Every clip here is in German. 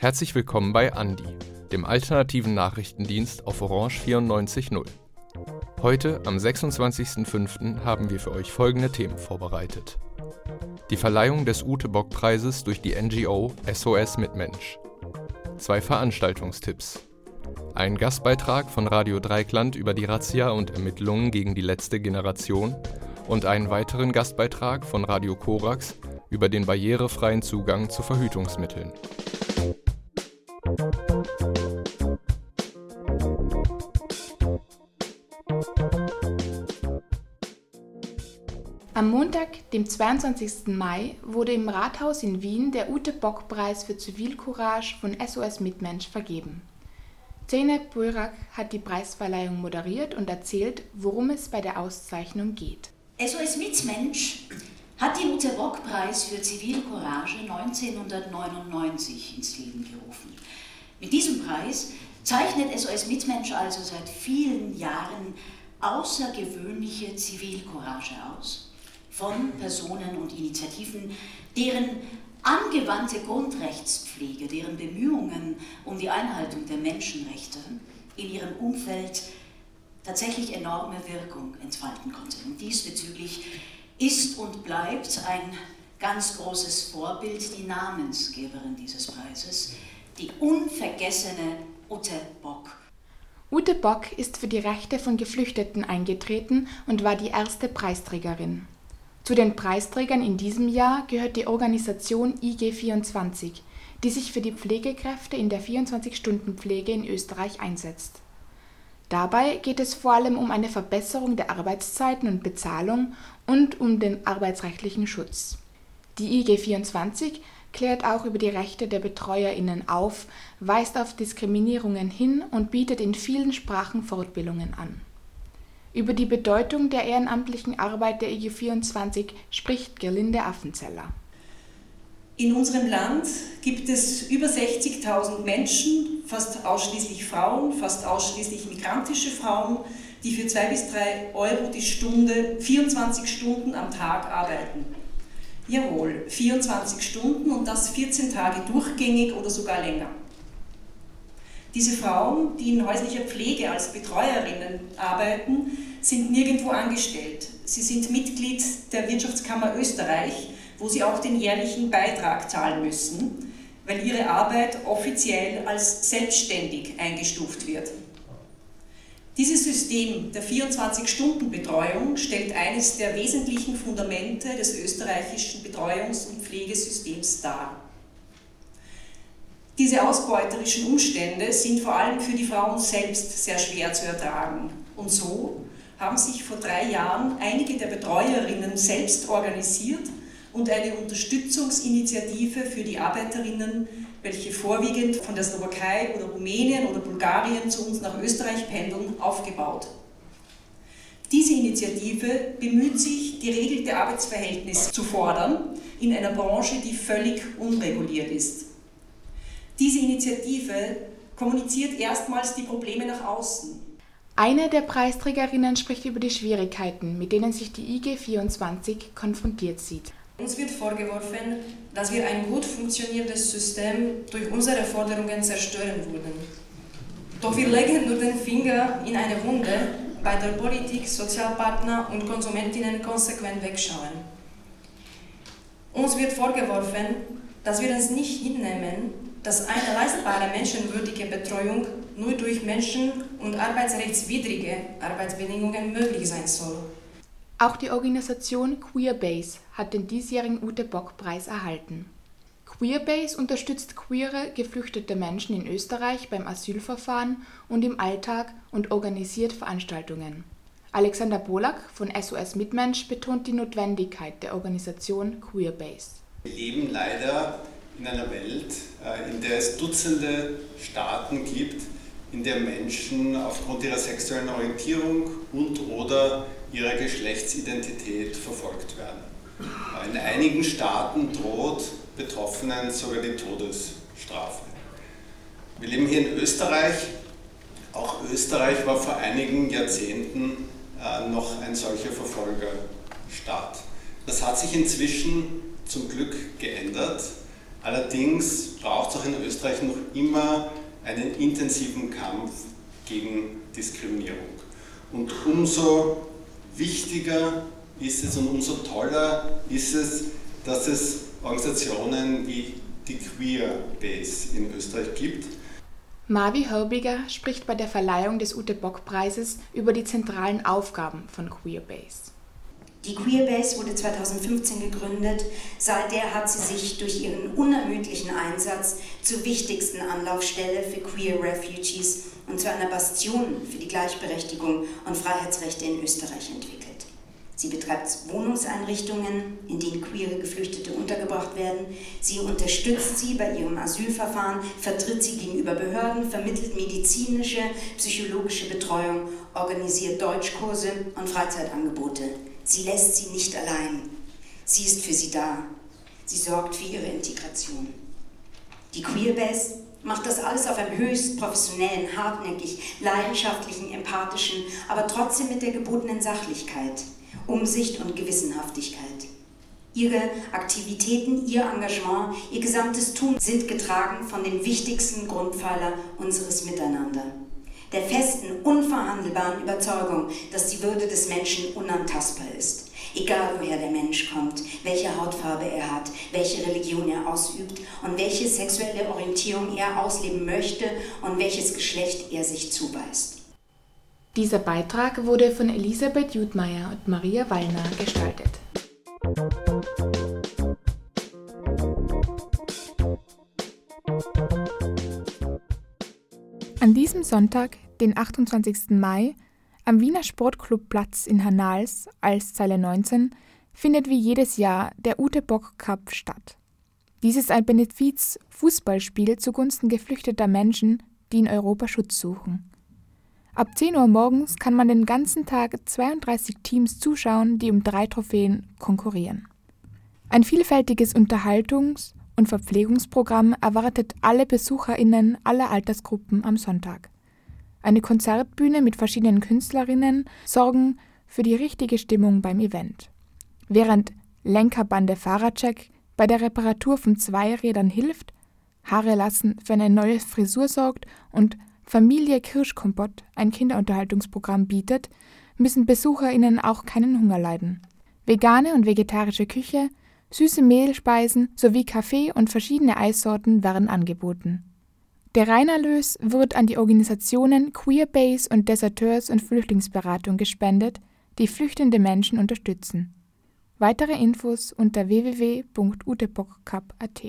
Herzlich willkommen bei Andi, dem alternativen Nachrichtendienst auf Orange 94.0. Heute, am 26.05., haben wir für euch folgende Themen vorbereitet. Die Verleihung des Ute-Bock-Preises durch die NGO SOS Mitmensch. Zwei Veranstaltungstipps. Ein Gastbeitrag von Radio Dreikland über die Razzia und Ermittlungen gegen die letzte Generation und einen weiteren Gastbeitrag von Radio Korax über den barrierefreien Zugang zu Verhütungsmitteln. 22. Mai, wurde im Rathaus in Wien der Ute-Bock-Preis für Zivilcourage von SOS Mitmensch vergeben. Zeynep Buirak hat die Preisverleihung moderiert und erzählt, worum es bei der Auszeichnung geht. SOS Mitmensch hat den Ute-Bock-Preis für Zivilcourage 1999 ins Leben gerufen. Mit diesem Preis zeichnet SOS Mitmensch also seit vielen Jahren außergewöhnliche Zivilcourage aus von Personen und Initiativen, deren angewandte Grundrechtspflege, deren Bemühungen um die Einhaltung der Menschenrechte in ihrem Umfeld tatsächlich enorme Wirkung entfalten konnte. Und diesbezüglich ist und bleibt ein ganz großes Vorbild die Namensgeberin dieses Preises, die unvergessene Ute Bock. Ute Bock ist für die Rechte von Geflüchteten eingetreten und war die erste Preisträgerin. Zu den Preisträgern in diesem Jahr gehört die Organisation IG24, die sich für die Pflegekräfte in der 24-Stunden-Pflege in Österreich einsetzt. Dabei geht es vor allem um eine Verbesserung der Arbeitszeiten und Bezahlung und um den arbeitsrechtlichen Schutz. Die IG24 klärt auch über die Rechte der Betreuerinnen auf, weist auf Diskriminierungen hin und bietet in vielen Sprachen Fortbildungen an über die Bedeutung der ehrenamtlichen Arbeit der IG24 spricht Gerlinde Affenzeller. In unserem Land gibt es über 60.000 Menschen, fast ausschließlich Frauen, fast ausschließlich migrantische Frauen, die für zwei bis drei Euro die Stunde 24 Stunden am Tag arbeiten. Jawohl, 24 Stunden und das 14 Tage durchgängig oder sogar länger. Diese Frauen, die in häuslicher Pflege als Betreuerinnen arbeiten, sind nirgendwo angestellt. Sie sind Mitglied der Wirtschaftskammer Österreich, wo sie auch den jährlichen Beitrag zahlen müssen, weil ihre Arbeit offiziell als selbstständig eingestuft wird. Dieses System der 24-Stunden-Betreuung stellt eines der wesentlichen Fundamente des österreichischen Betreuungs- und Pflegesystems dar. Diese ausbeuterischen Umstände sind vor allem für die Frauen selbst sehr schwer zu ertragen. Und so haben sich vor drei Jahren einige der Betreuerinnen selbst organisiert und eine Unterstützungsinitiative für die Arbeiterinnen, welche vorwiegend von der Slowakei oder Rumänien oder Bulgarien zu uns nach Österreich pendeln, aufgebaut. Diese Initiative bemüht sich, geregelte Arbeitsverhältnisse zu fordern in einer Branche, die völlig unreguliert ist. Diese Initiative kommuniziert erstmals die Probleme nach außen. Eine der Preisträgerinnen spricht über die Schwierigkeiten, mit denen sich die IG24 konfrontiert sieht. Uns wird vorgeworfen, dass wir ein gut funktionierendes System durch unsere Forderungen zerstören würden. Doch wir legen nur den Finger in eine Wunde, bei der Politik, Sozialpartner und Konsumentinnen konsequent wegschauen. Uns wird vorgeworfen, dass wir es nicht hinnehmen, dass eine leistbare menschenwürdige Betreuung nur durch menschen- und arbeitsrechtswidrige Arbeitsbedingungen möglich sein soll. Auch die Organisation Queerbase hat den diesjährigen Ute Bock-Preis erhalten. Queerbase unterstützt queere, geflüchtete Menschen in Österreich beim Asylverfahren und im Alltag und organisiert Veranstaltungen. Alexander Bolak von SOS Mitmensch betont die Notwendigkeit der Organisation Queerbase. Wir leben leider in einer Welt, äh, in der es Dutzende Staaten gibt, in der Menschen aufgrund ihrer sexuellen Orientierung und oder ihrer Geschlechtsidentität verfolgt werden. In einigen Staaten droht Betroffenen sogar die Todesstrafe. Wir leben hier in Österreich. Auch Österreich war vor einigen Jahrzehnten äh, noch ein solcher Verfolgerstaat. Das hat sich inzwischen zum Glück geändert. Allerdings braucht es auch in Österreich noch immer einen intensiven Kampf gegen Diskriminierung. Und umso wichtiger ist es und umso toller ist es, dass es Organisationen wie die Queer Base in Österreich gibt. Marvi Hörbiger spricht bei der Verleihung des Ute Bock Preises über die zentralen Aufgaben von Queer Base. Die Queerbase wurde 2015 gegründet. Seither hat sie sich durch ihren unermüdlichen Einsatz zur wichtigsten Anlaufstelle für Queer Refugees und zu einer Bastion für die Gleichberechtigung und Freiheitsrechte in Österreich entwickelt. Sie betreibt Wohnungseinrichtungen, in denen queere Geflüchtete untergebracht werden. Sie unterstützt sie bei ihrem Asylverfahren, vertritt sie gegenüber Behörden, vermittelt medizinische, psychologische Betreuung, organisiert Deutschkurse und Freizeitangebote. Sie lässt sie nicht allein. Sie ist für sie da. Sie sorgt für ihre Integration. Die Queerbase macht das alles auf einem höchst professionellen, hartnäckig, leidenschaftlichen, empathischen, aber trotzdem mit der gebotenen Sachlichkeit, Umsicht und Gewissenhaftigkeit. Ihre Aktivitäten, ihr Engagement, ihr gesamtes Tun sind getragen von dem wichtigsten Grundpfeiler unseres Miteinander der festen, unverhandelbaren Überzeugung, dass die Würde des Menschen unantastbar ist. Egal woher der Mensch kommt, welche Hautfarbe er hat, welche Religion er ausübt und welche sexuelle Orientierung er ausleben möchte und welches Geschlecht er sich zuweist. Dieser Beitrag wurde von Elisabeth Jutmeier und Maria Wallner gestaltet. Diesem Sonntag, den 28. Mai, am Wiener Sportclubplatz in Hanals als Zeile 19 findet wie jedes Jahr der Ute Bock Cup statt. Dies ist ein Benefiz-Fußballspiel zugunsten geflüchteter Menschen, die in Europa Schutz suchen. Ab 10 Uhr morgens kann man den ganzen Tag 32 Teams zuschauen, die um drei Trophäen konkurrieren. Ein vielfältiges Unterhaltungs- und Verpflegungsprogramm erwartet alle BesucherInnen aller Altersgruppen am Sonntag. Eine Konzertbühne mit verschiedenen Künstlerinnen sorgen für die richtige Stimmung beim Event. Während Lenkerbande Fahrradcheck bei der Reparatur von Zweirädern hilft, Haare lassen für eine neue Frisur sorgt und Familie Kirschkompott ein Kinderunterhaltungsprogramm bietet, müssen BesucherInnen auch keinen Hunger leiden. Vegane und vegetarische Küche Süße Mehlspeisen sowie Kaffee und verschiedene Eissorten werden angeboten. Der Reinerlös wird an die Organisationen Queerbase und Deserteurs- und Flüchtlingsberatung gespendet, die flüchtende Menschen unterstützen. Weitere Infos unter www.utepokcup.at.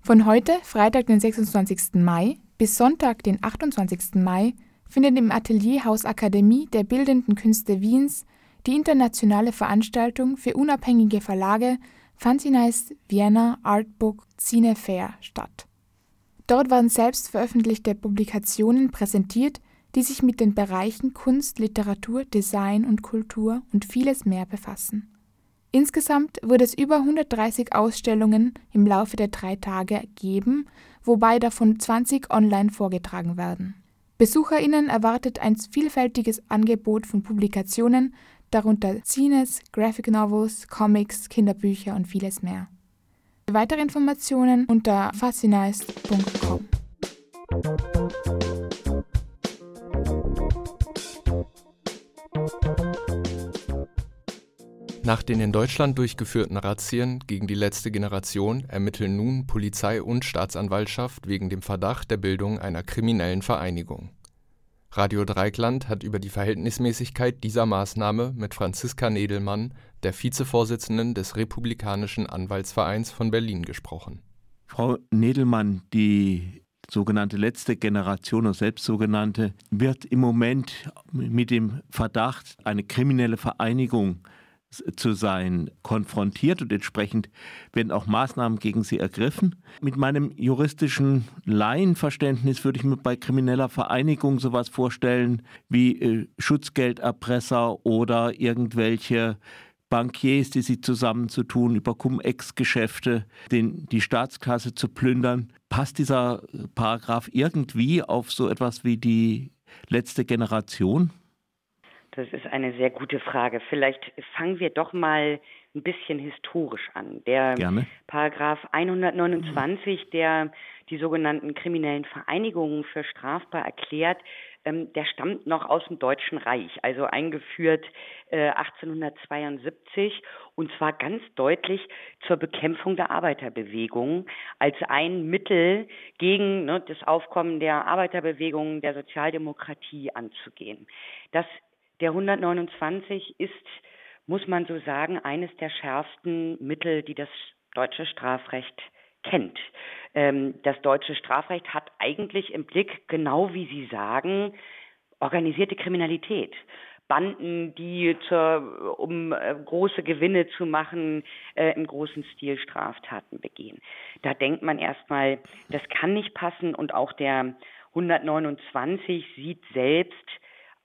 Von heute, Freitag, den 26. Mai, bis Sonntag, den 28. Mai, findet im Atelierhaus Akademie der Bildenden Künste Wiens die internationale Veranstaltung für unabhängige Verlage Fanzinize Vienna Artbook Cine Fair statt. Dort werden selbst veröffentlichte Publikationen präsentiert, die sich mit den Bereichen Kunst, Literatur, Design und Kultur und vieles mehr befassen. Insgesamt wird es über 130 Ausstellungen im Laufe der drei Tage geben, wobei davon 20 online vorgetragen werden. BesucherInnen erwartet ein vielfältiges Angebot von Publikationen darunter Zines, Graphic Novels, Comics, Kinderbücher und vieles mehr. Weitere Informationen unter fascinized.com. Nach den in Deutschland durchgeführten Razzien gegen die letzte Generation ermitteln nun Polizei und Staatsanwaltschaft wegen dem Verdacht der Bildung einer kriminellen Vereinigung. Radio Dreieckland hat über die Verhältnismäßigkeit dieser Maßnahme mit Franziska Nedelmann, der Vizevorsitzenden des Republikanischen Anwaltsvereins von Berlin, gesprochen. Frau Nedelmann, die sogenannte letzte Generation oder selbst sogenannte, wird im Moment mit dem Verdacht, eine kriminelle Vereinigung zu sein, konfrontiert und entsprechend werden auch Maßnahmen gegen sie ergriffen. Mit meinem juristischen Laienverständnis würde ich mir bei krimineller Vereinigung sowas vorstellen wie äh, Schutzgelderpresser oder irgendwelche Bankiers, die sich zusammenzutun, über Cum-Ex-Geschäfte die Staatskasse zu plündern. Passt dieser Paragraph irgendwie auf so etwas wie die letzte Generation? Das ist eine sehr gute Frage. Vielleicht fangen wir doch mal ein bisschen historisch an. Der Gerne. Paragraph 129, der die sogenannten kriminellen Vereinigungen für strafbar erklärt, ähm, der stammt noch aus dem Deutschen Reich, also eingeführt äh, 1872 und zwar ganz deutlich zur Bekämpfung der Arbeiterbewegung als ein Mittel gegen ne, das Aufkommen der Arbeiterbewegung, der Sozialdemokratie anzugehen. Das der 129 ist, muss man so sagen, eines der schärfsten Mittel, die das deutsche Strafrecht kennt. Ähm, das deutsche Strafrecht hat eigentlich im Blick, genau wie Sie sagen, organisierte Kriminalität. Banden, die zur, um äh, große Gewinne zu machen, äh, im großen Stil Straftaten begehen. Da denkt man erstmal, das kann nicht passen und auch der 129 sieht selbst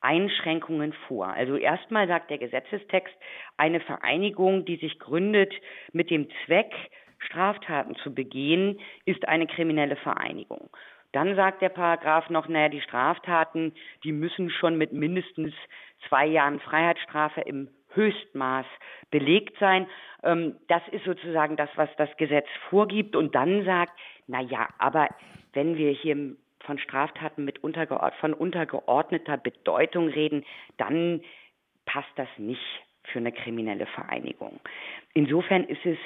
Einschränkungen vor. Also erstmal sagt der Gesetzestext, eine Vereinigung, die sich gründet mit dem Zweck, Straftaten zu begehen, ist eine kriminelle Vereinigung. Dann sagt der Paragraph noch, naja, die Straftaten, die müssen schon mit mindestens zwei Jahren Freiheitsstrafe im Höchstmaß belegt sein. Ähm, das ist sozusagen das, was das Gesetz vorgibt. Und dann sagt, na ja, aber wenn wir hier von Straftaten mit untergeord von untergeordneter Bedeutung reden, dann passt das nicht für eine kriminelle Vereinigung. Insofern ist es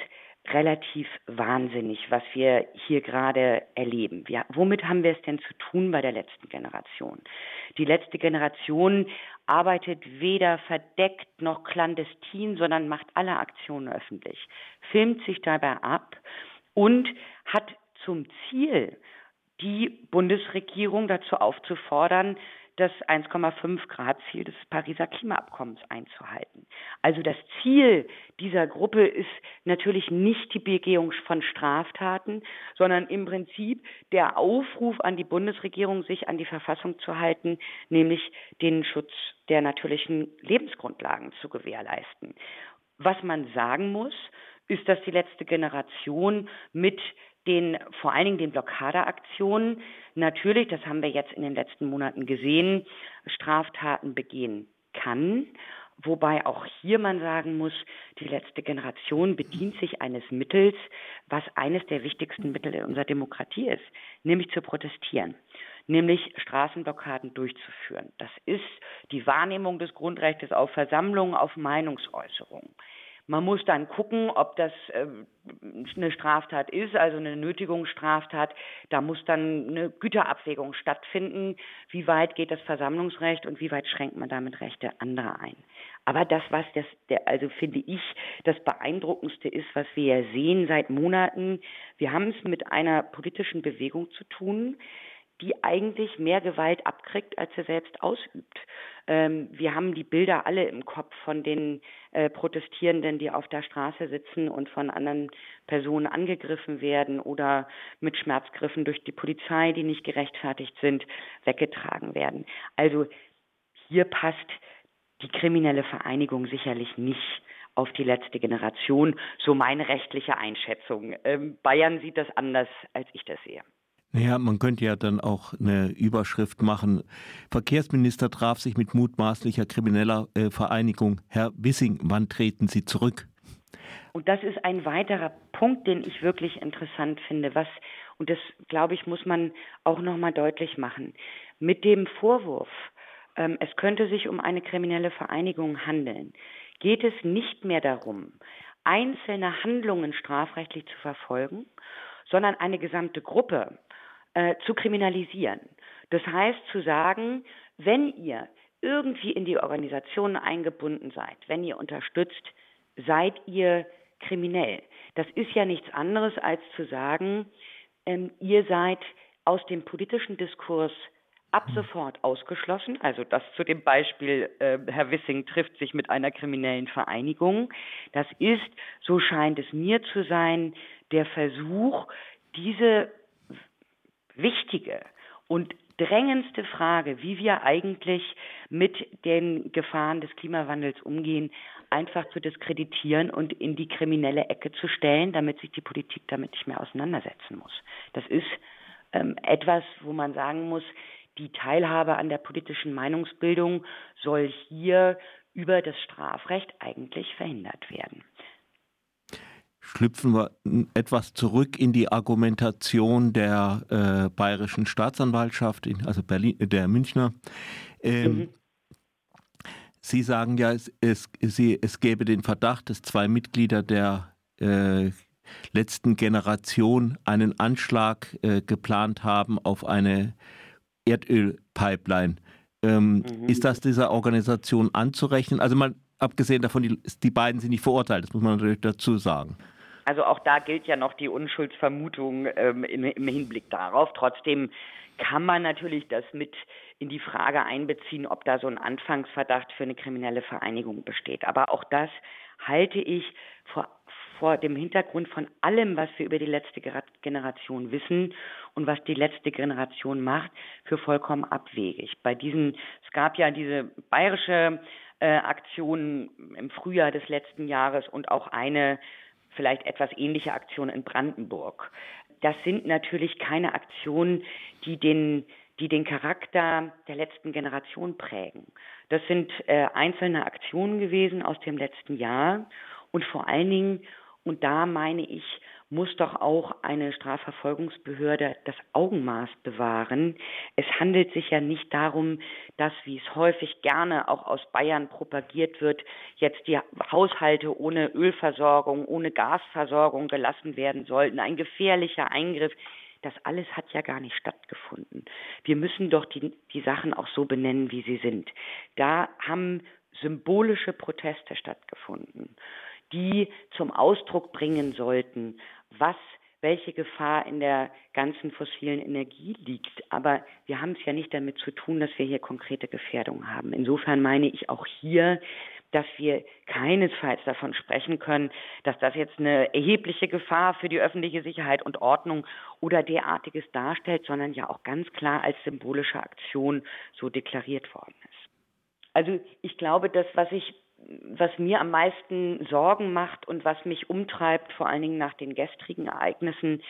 relativ wahnsinnig, was wir hier gerade erleben. Wir, womit haben wir es denn zu tun bei der letzten Generation? Die letzte Generation arbeitet weder verdeckt noch clandestin, sondern macht alle Aktionen öffentlich, filmt sich dabei ab und hat zum Ziel, die Bundesregierung dazu aufzufordern, das 1,5 Grad Ziel des Pariser Klimaabkommens einzuhalten. Also das Ziel dieser Gruppe ist natürlich nicht die Begehung von Straftaten, sondern im Prinzip der Aufruf an die Bundesregierung, sich an die Verfassung zu halten, nämlich den Schutz der natürlichen Lebensgrundlagen zu gewährleisten. Was man sagen muss, ist, dass die letzte Generation mit den vor allen Dingen den Blockadeaktionen natürlich, das haben wir jetzt in den letzten Monaten gesehen, Straftaten begehen kann. Wobei auch hier man sagen muss, die letzte Generation bedient sich eines Mittels, was eines der wichtigsten Mittel in unserer Demokratie ist, nämlich zu protestieren, nämlich Straßenblockaden durchzuführen. Das ist die Wahrnehmung des Grundrechts auf Versammlung, auf Meinungsäußerung. Man muss dann gucken, ob das äh, eine Straftat ist, also eine Nötigungsstraftat. Da muss dann eine Güterabwägung stattfinden. Wie weit geht das Versammlungsrecht und wie weit schränkt man damit Rechte anderer ein? Aber das, was das, der, also finde ich, das Beeindruckendste ist, was wir ja sehen seit Monaten, wir haben es mit einer politischen Bewegung zu tun, die eigentlich mehr Gewalt abkriegt, als sie selbst ausübt. Ähm, wir haben die Bilder alle im Kopf von den äh, Protestierenden, die auf der Straße sitzen und von anderen Personen angegriffen werden oder mit Schmerzgriffen durch die Polizei, die nicht gerechtfertigt sind, weggetragen werden. Also hier passt die kriminelle Vereinigung sicherlich nicht auf die letzte Generation, so meine rechtliche Einschätzung. Ähm, Bayern sieht das anders, als ich das sehe. Naja, man könnte ja dann auch eine Überschrift machen. Verkehrsminister traf sich mit mutmaßlicher krimineller äh, Vereinigung. Herr Wissing, wann treten Sie zurück? Und das ist ein weiterer Punkt, den ich wirklich interessant finde, was, und das glaube ich, muss man auch nochmal deutlich machen. Mit dem Vorwurf, ähm, es könnte sich um eine kriminelle Vereinigung handeln, geht es nicht mehr darum, einzelne Handlungen strafrechtlich zu verfolgen, sondern eine gesamte Gruppe äh, zu kriminalisieren. Das heißt zu sagen, wenn ihr irgendwie in die Organisation eingebunden seid, wenn ihr unterstützt, seid ihr kriminell. Das ist ja nichts anderes als zu sagen, ähm, ihr seid aus dem politischen Diskurs ab hm. sofort ausgeschlossen. Also das zu dem Beispiel, äh, Herr Wissing trifft sich mit einer kriminellen Vereinigung. Das ist, so scheint es mir zu sein, der Versuch, diese wichtige und drängendste Frage, wie wir eigentlich mit den Gefahren des Klimawandels umgehen, einfach zu diskreditieren und in die kriminelle Ecke zu stellen, damit sich die Politik damit nicht mehr auseinandersetzen muss. Das ist ähm, etwas, wo man sagen muss, die Teilhabe an der politischen Meinungsbildung soll hier über das Strafrecht eigentlich verhindert werden. Schlüpfen wir etwas zurück in die Argumentation der äh, bayerischen Staatsanwaltschaft, also Berlin, der Münchner. Ähm, mhm. Sie sagen ja, es, es, Sie, es gäbe den Verdacht, dass zwei Mitglieder der äh, letzten Generation einen Anschlag äh, geplant haben auf eine Erdölpipeline. Ähm, mhm. Ist das dieser Organisation anzurechnen? Also mal abgesehen davon, die, die beiden sind nicht verurteilt, das muss man natürlich dazu sagen. Also auch da gilt ja noch die Unschuldsvermutung ähm, im, im Hinblick darauf. Trotzdem kann man natürlich das mit in die Frage einbeziehen, ob da so ein Anfangsverdacht für eine kriminelle Vereinigung besteht. Aber auch das halte ich vor, vor dem Hintergrund von allem, was wir über die letzte Generation wissen und was die letzte Generation macht, für vollkommen abwegig. Bei diesen, es gab ja diese bayerische äh, Aktion im Frühjahr des letzten Jahres und auch eine vielleicht etwas ähnliche Aktion in Brandenburg. Das sind natürlich keine Aktionen, die den die den Charakter der letzten Generation prägen. Das sind äh, einzelne Aktionen gewesen aus dem letzten Jahr und vor allen Dingen, und da meine ich, muss doch auch eine Strafverfolgungsbehörde das Augenmaß bewahren. Es handelt sich ja nicht darum, dass, wie es häufig gerne auch aus Bayern propagiert wird, jetzt die Haushalte ohne Ölversorgung, ohne Gasversorgung gelassen werden sollten. Ein gefährlicher Eingriff das alles hat ja gar nicht stattgefunden. Wir müssen doch die, die Sachen auch so benennen, wie sie sind. Da haben symbolische Proteste stattgefunden, die zum Ausdruck bringen sollten, was welche Gefahr in der ganzen fossilen Energie liegt. Aber wir haben es ja nicht damit zu tun, dass wir hier konkrete Gefährdungen haben. Insofern meine ich auch hier, dass wir keinesfalls davon sprechen können, dass das jetzt eine erhebliche Gefahr für die öffentliche Sicherheit und Ordnung oder derartiges darstellt, sondern ja auch ganz klar als symbolische Aktion so deklariert worden ist. Also ich glaube, das, was ich was mir am meisten Sorgen macht und was mich umtreibt, vor allen Dingen nach den gestrigen Ereignissen,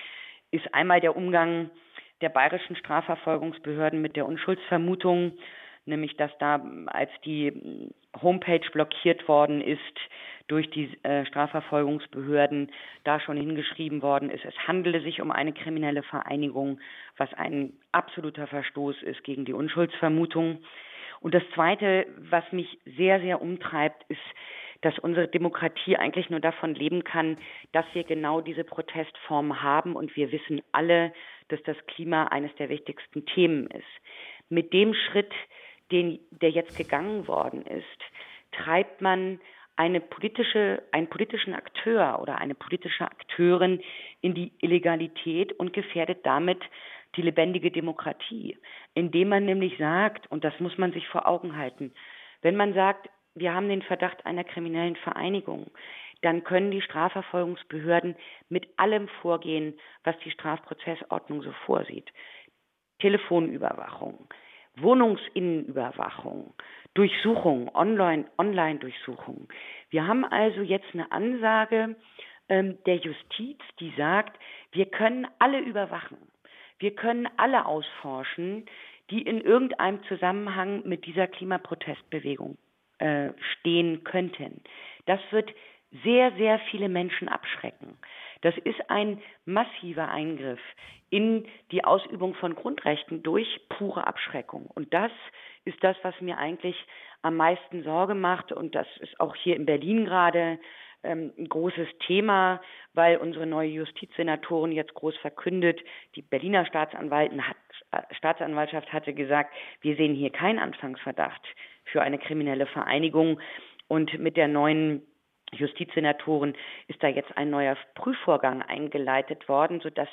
ist einmal der Umgang der bayerischen Strafverfolgungsbehörden mit der Unschuldsvermutung nämlich dass da, als die Homepage blockiert worden ist durch die äh, Strafverfolgungsbehörden, da schon hingeschrieben worden ist, es handele sich um eine kriminelle Vereinigung, was ein absoluter Verstoß ist gegen die Unschuldsvermutung. Und das Zweite, was mich sehr, sehr umtreibt, ist, dass unsere Demokratie eigentlich nur davon leben kann, dass wir genau diese Protestform haben und wir wissen alle, dass das Klima eines der wichtigsten Themen ist. Mit dem Schritt, den, der jetzt gegangen worden ist, treibt man eine politische, einen politischen Akteur oder eine politische Akteurin in die Illegalität und gefährdet damit die lebendige Demokratie, indem man nämlich sagt, und das muss man sich vor Augen halten, wenn man sagt, wir haben den Verdacht einer kriminellen Vereinigung, dann können die Strafverfolgungsbehörden mit allem vorgehen, was die Strafprozessordnung so vorsieht. Telefonüberwachung, Wohnungsinnenüberwachung, Durchsuchung, Online-Durchsuchung. wir haben also jetzt eine Ansage ähm, der Justiz, die sagt, wir können alle überwachen. Wir können alle ausforschen, die in irgendeinem Zusammenhang mit dieser Klimaprotestbewegung äh, stehen könnten. Das wird sehr, sehr viele Menschen abschrecken. Das ist ein massiver Eingriff in die Ausübung von Grundrechten durch pure Abschreckung. Und das ist das, was mir eigentlich am meisten Sorge macht. Und das ist auch hier in Berlin gerade ähm, ein großes Thema, weil unsere neue Justizsenatorin jetzt groß verkündet, die Berliner hat, äh, Staatsanwaltschaft hatte gesagt, wir sehen hier keinen Anfangsverdacht für eine kriminelle Vereinigung. Und mit der neuen Justizsenatoren ist da jetzt ein neuer Prüfvorgang eingeleitet worden, sodass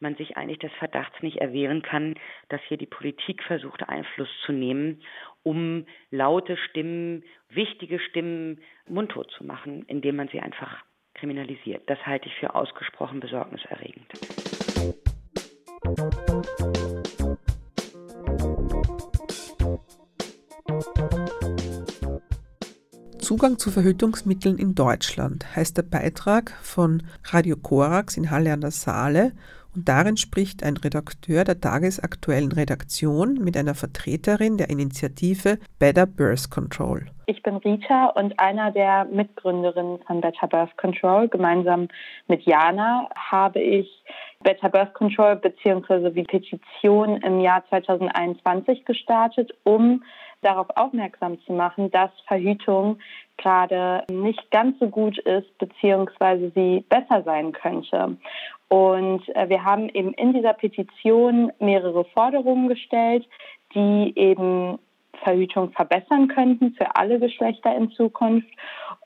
man sich eigentlich des Verdachts nicht erwehren kann, dass hier die Politik versucht, Einfluss zu nehmen, um laute Stimmen, wichtige Stimmen mundtot zu machen, indem man sie einfach kriminalisiert. Das halte ich für ausgesprochen besorgniserregend. Zugang zu Verhütungsmitteln in Deutschland heißt der Beitrag von Radio Korax in Halle an der Saale und darin spricht ein Redakteur der tagesaktuellen Redaktion mit einer Vertreterin der Initiative Better Birth Control. Ich bin Rita und einer der Mitgründerinnen von Better Birth Control. Gemeinsam mit Jana habe ich Better Birth Control bzw. die Petition im Jahr 2021 gestartet, um darauf aufmerksam zu machen, dass Verhütung gerade nicht ganz so gut ist, beziehungsweise sie besser sein könnte. Und äh, wir haben eben in dieser Petition mehrere Forderungen gestellt, die eben Verhütung verbessern könnten für alle Geschlechter in Zukunft.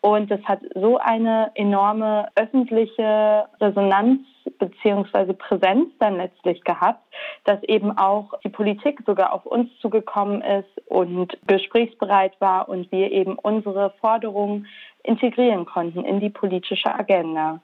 Und das hat so eine enorme öffentliche Resonanz beziehungsweise Präsenz dann letztlich gehabt, dass eben auch die Politik sogar auf uns zugekommen ist und gesprächsbereit war und wir eben unsere Forderungen integrieren konnten in die politische Agenda.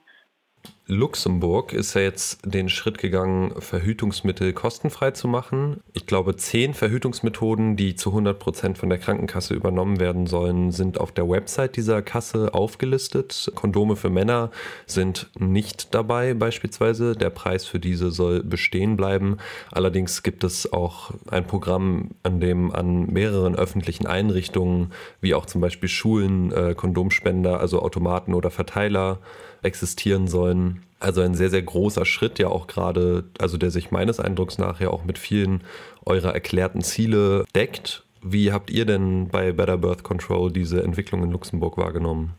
Luxemburg ist ja jetzt den Schritt gegangen, Verhütungsmittel kostenfrei zu machen. Ich glaube, zehn Verhütungsmethoden, die zu 100 Prozent von der Krankenkasse übernommen werden sollen, sind auf der Website dieser Kasse aufgelistet. Kondome für Männer sind nicht dabei beispielsweise. Der Preis für diese soll bestehen bleiben. Allerdings gibt es auch ein Programm, an dem an mehreren öffentlichen Einrichtungen, wie auch zum Beispiel Schulen, äh, Kondomspender, also Automaten oder Verteiler, existieren sollen. Also ein sehr, sehr großer Schritt, ja auch gerade, also der sich meines Eindrucks nach ja auch mit vielen eurer erklärten Ziele deckt. Wie habt ihr denn bei Better Birth Control diese Entwicklung in Luxemburg wahrgenommen?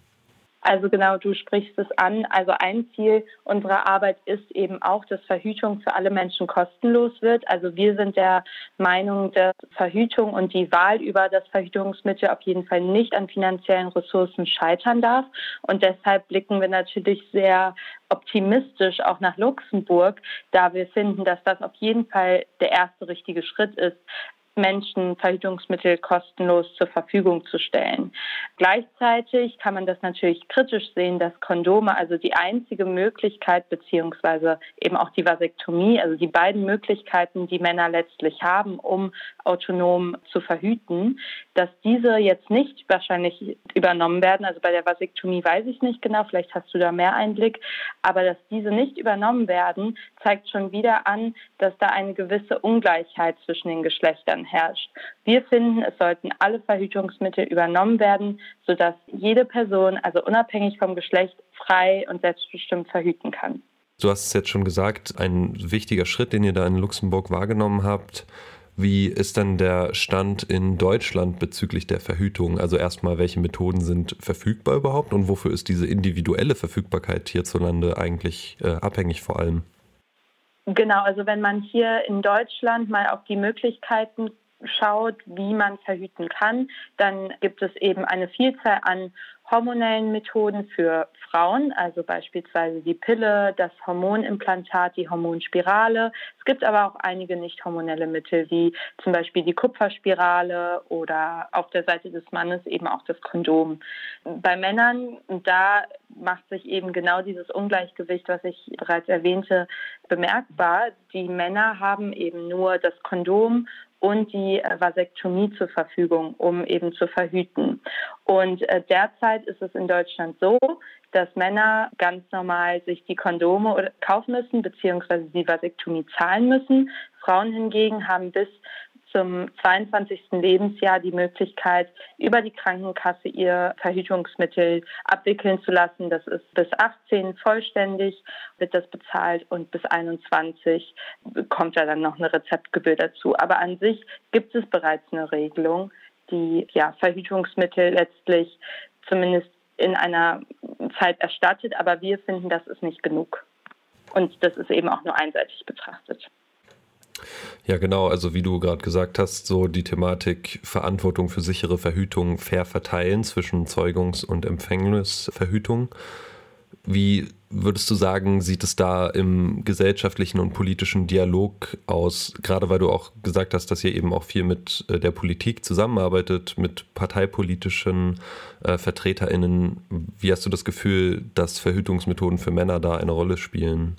Also genau, du sprichst es an. Also ein Ziel unserer Arbeit ist eben auch, dass Verhütung für alle Menschen kostenlos wird. Also wir sind der Meinung, dass Verhütung und die Wahl über das Verhütungsmittel auf jeden Fall nicht an finanziellen Ressourcen scheitern darf. Und deshalb blicken wir natürlich sehr optimistisch auch nach Luxemburg, da wir finden, dass das auf jeden Fall der erste richtige Schritt ist, Menschen Verhütungsmittel kostenlos zur Verfügung zu stellen. Gleichzeitig kann man das natürlich kritisch sehen, dass Kondome, also die einzige Möglichkeit beziehungsweise eben auch die Vasektomie, also die beiden Möglichkeiten, die Männer letztlich haben, um autonom zu verhüten, dass diese jetzt nicht wahrscheinlich übernommen werden. Also bei der Vasektomie weiß ich nicht genau, vielleicht hast du da mehr Einblick, aber dass diese nicht übernommen werden, zeigt schon wieder an, dass da eine gewisse Ungleichheit zwischen den Geschlechtern herrscht. Wir finden, es sollten alle Verhütungsmittel übernommen werden, sodass jede Person, also unabhängig vom Geschlecht, frei und selbstbestimmt verhüten kann. Du hast es jetzt schon gesagt, ein wichtiger Schritt, den ihr da in Luxemburg wahrgenommen habt. Wie ist dann der Stand in Deutschland bezüglich der Verhütung? Also erstmal, welche Methoden sind verfügbar überhaupt und wofür ist diese individuelle Verfügbarkeit hierzulande eigentlich äh, abhängig vor allem? Genau, also wenn man hier in Deutschland mal auf die Möglichkeiten schaut, wie man verhüten kann, dann gibt es eben eine Vielzahl an hormonellen Methoden für Frauen, also beispielsweise die Pille, das Hormonimplantat, die Hormonspirale. Es gibt aber auch einige nicht hormonelle Mittel, wie zum Beispiel die Kupferspirale oder auf der Seite des Mannes eben auch das Kondom. Bei Männern, da macht sich eben genau dieses Ungleichgewicht, was ich bereits erwähnte, bemerkbar. Die Männer haben eben nur das Kondom und die Vasektomie zur Verfügung, um eben zu verhüten. Und äh, derzeit ist es in Deutschland so, dass Männer ganz normal sich die Kondome kaufen müssen, beziehungsweise die Vasektomie zahlen müssen. Frauen hingegen haben bis zum 22. Lebensjahr die Möglichkeit, über die Krankenkasse ihr Verhütungsmittel abwickeln zu lassen. Das ist bis 18 vollständig, wird das bezahlt und bis 21 kommt da dann noch eine Rezeptgebühr dazu. Aber an sich gibt es bereits eine Regelung, die ja, Verhütungsmittel letztlich zumindest in einer Zeit erstattet. Aber wir finden, das ist nicht genug. Und das ist eben auch nur einseitig betrachtet. Ja, genau. Also wie du gerade gesagt hast, so die Thematik Verantwortung für sichere Verhütung fair verteilen zwischen Zeugungs- und Empfängnisverhütung. Wie würdest du sagen, sieht es da im gesellschaftlichen und politischen Dialog aus? Gerade weil du auch gesagt hast, dass ihr eben auch viel mit äh, der Politik zusammenarbeitet, mit parteipolitischen äh, VertreterInnen. Wie hast du das Gefühl, dass Verhütungsmethoden für Männer da eine Rolle spielen?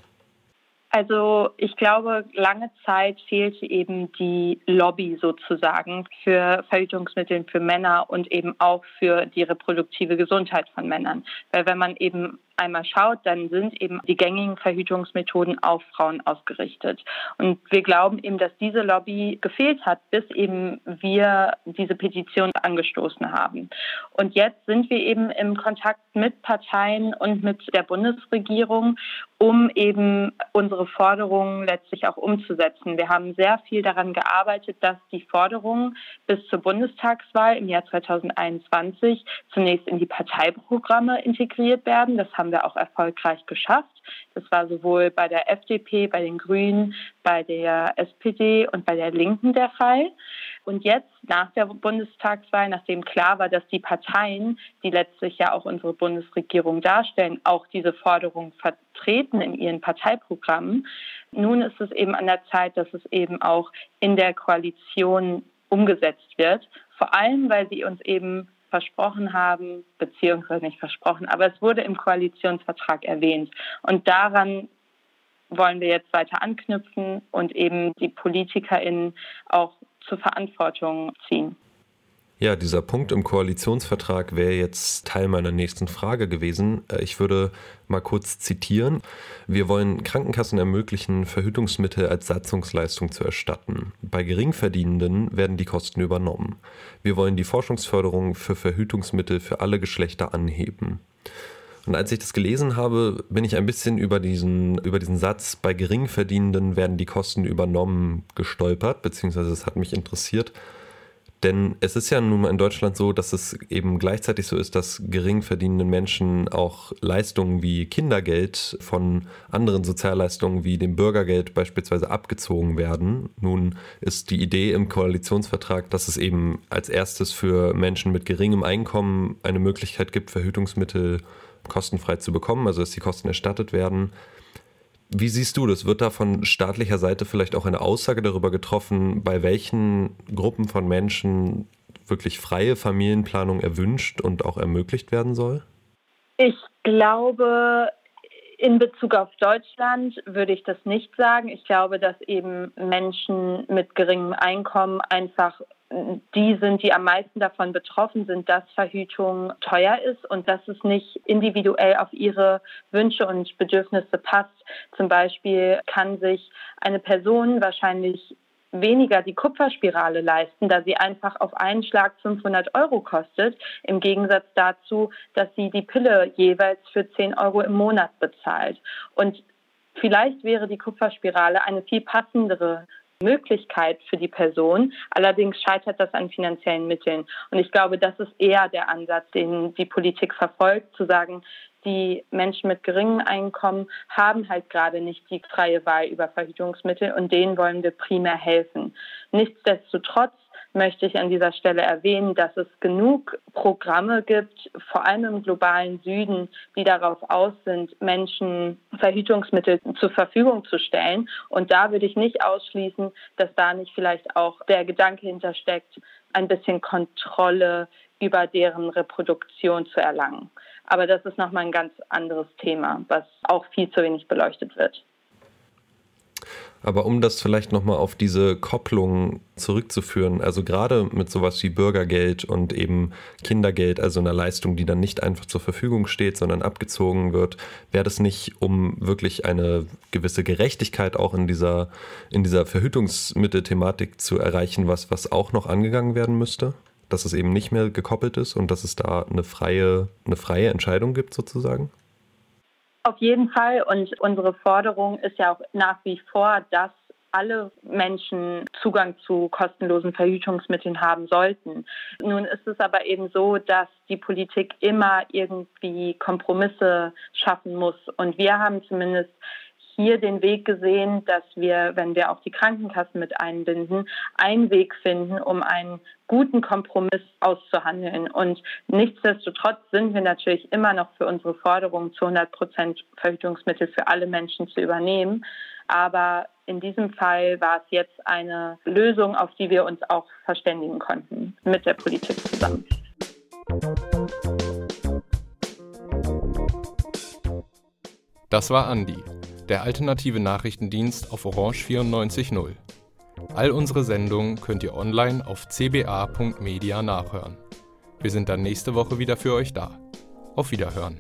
Also ich glaube, lange Zeit fehlte eben die Lobby sozusagen für Verhütungsmittel für Männer und eben auch für die reproduktive Gesundheit von Männern. Weil wenn man eben einmal schaut, dann sind eben die gängigen Verhütungsmethoden auf Frauen ausgerichtet. Und wir glauben eben, dass diese Lobby gefehlt hat, bis eben wir diese Petition angestoßen haben. Und jetzt sind wir eben im Kontakt mit Parteien und mit der Bundesregierung, um eben unsere Forderungen letztlich auch umzusetzen. Wir haben sehr viel daran gearbeitet, dass die Forderungen bis zur Bundestagswahl im Jahr 2021 zunächst in die Parteiprogramme integriert werden. Das haben haben wir auch erfolgreich geschafft. Das war sowohl bei der FDP, bei den Grünen, bei der SPD und bei der Linken der Fall. Und jetzt nach der Bundestagswahl, nachdem klar war, dass die Parteien, die letztlich ja auch unsere Bundesregierung darstellen, auch diese Forderung vertreten in ihren Parteiprogrammen, nun ist es eben an der Zeit, dass es eben auch in der Koalition umgesetzt wird. Vor allem, weil sie uns eben versprochen haben, beziehungsweise nicht versprochen, aber es wurde im Koalitionsvertrag erwähnt. Und daran wollen wir jetzt weiter anknüpfen und eben die PolitikerInnen auch zur Verantwortung ziehen. Ja, dieser Punkt im Koalitionsvertrag wäre jetzt Teil meiner nächsten Frage gewesen. Äh, ich würde mal kurz zitieren. Wir wollen Krankenkassen ermöglichen, Verhütungsmittel als Satzungsleistung zu erstatten. Bei Geringverdienenden werden die Kosten übernommen. Wir wollen die Forschungsförderung für Verhütungsmittel für alle Geschlechter anheben. Und als ich das gelesen habe, bin ich ein bisschen über diesen, über diesen Satz, bei Geringverdienenden werden die Kosten übernommen, gestolpert, beziehungsweise es hat mich interessiert. Denn es ist ja nun mal in Deutschland so, dass es eben gleichzeitig so ist, dass gering verdienende Menschen auch Leistungen wie Kindergeld von anderen Sozialleistungen wie dem Bürgergeld beispielsweise abgezogen werden. Nun ist die Idee im Koalitionsvertrag, dass es eben als erstes für Menschen mit geringem Einkommen eine Möglichkeit gibt, Verhütungsmittel kostenfrei zu bekommen, also dass die Kosten erstattet werden. Wie siehst du das? Wird da von staatlicher Seite vielleicht auch eine Aussage darüber getroffen, bei welchen Gruppen von Menschen wirklich freie Familienplanung erwünscht und auch ermöglicht werden soll? Ich glaube, in Bezug auf Deutschland würde ich das nicht sagen. Ich glaube, dass eben Menschen mit geringem Einkommen einfach die sind, die am meisten davon betroffen sind, dass Verhütung teuer ist und dass es nicht individuell auf ihre Wünsche und Bedürfnisse passt. Zum Beispiel kann sich eine Person wahrscheinlich weniger die Kupferspirale leisten, da sie einfach auf einen Schlag 500 Euro kostet, im Gegensatz dazu, dass sie die Pille jeweils für 10 Euro im Monat bezahlt. Und vielleicht wäre die Kupferspirale eine viel passendere Möglichkeit für die Person. Allerdings scheitert das an finanziellen Mitteln. Und ich glaube, das ist eher der Ansatz, den die Politik verfolgt, zu sagen, die Menschen mit geringem Einkommen haben halt gerade nicht die freie Wahl über Verhütungsmittel und denen wollen wir primär helfen. Nichtsdestotrotz möchte ich an dieser Stelle erwähnen, dass es genug Programme gibt, vor allem im globalen Süden, die darauf aus sind, Menschen Verhütungsmittel zur Verfügung zu stellen. Und da würde ich nicht ausschließen, dass da nicht vielleicht auch der Gedanke hintersteckt, ein bisschen Kontrolle über deren Reproduktion zu erlangen. Aber das ist nochmal ein ganz anderes Thema, was auch viel zu wenig beleuchtet wird. Aber um das vielleicht nochmal auf diese Kopplung zurückzuführen, also gerade mit sowas wie Bürgergeld und eben Kindergeld, also einer Leistung, die dann nicht einfach zur Verfügung steht, sondern abgezogen wird, wäre das nicht, um wirklich eine gewisse Gerechtigkeit auch in dieser, in dieser Verhütungsmittelthematik zu erreichen, was, was auch noch angegangen werden müsste? Dass es eben nicht mehr gekoppelt ist und dass es da eine freie, eine freie Entscheidung gibt sozusagen? Auf jeden Fall. Und unsere Forderung ist ja auch nach wie vor, dass alle Menschen Zugang zu kostenlosen Verhütungsmitteln haben sollten. Nun ist es aber eben so, dass die Politik immer irgendwie Kompromisse schaffen muss. Und wir haben zumindest hier den Weg gesehen, dass wir, wenn wir auch die Krankenkassen mit einbinden, einen Weg finden, um einen guten Kompromiss auszuhandeln. Und nichtsdestotrotz sind wir natürlich immer noch für unsere Forderung, zu 100 Prozent Verhütungsmittel für alle Menschen zu übernehmen. Aber in diesem Fall war es jetzt eine Lösung, auf die wir uns auch verständigen konnten mit der Politik zusammen. Das war Andi. Der alternative Nachrichtendienst auf Orange 94.0. All unsere Sendungen könnt ihr online auf cba.media nachhören. Wir sind dann nächste Woche wieder für euch da. Auf Wiederhören.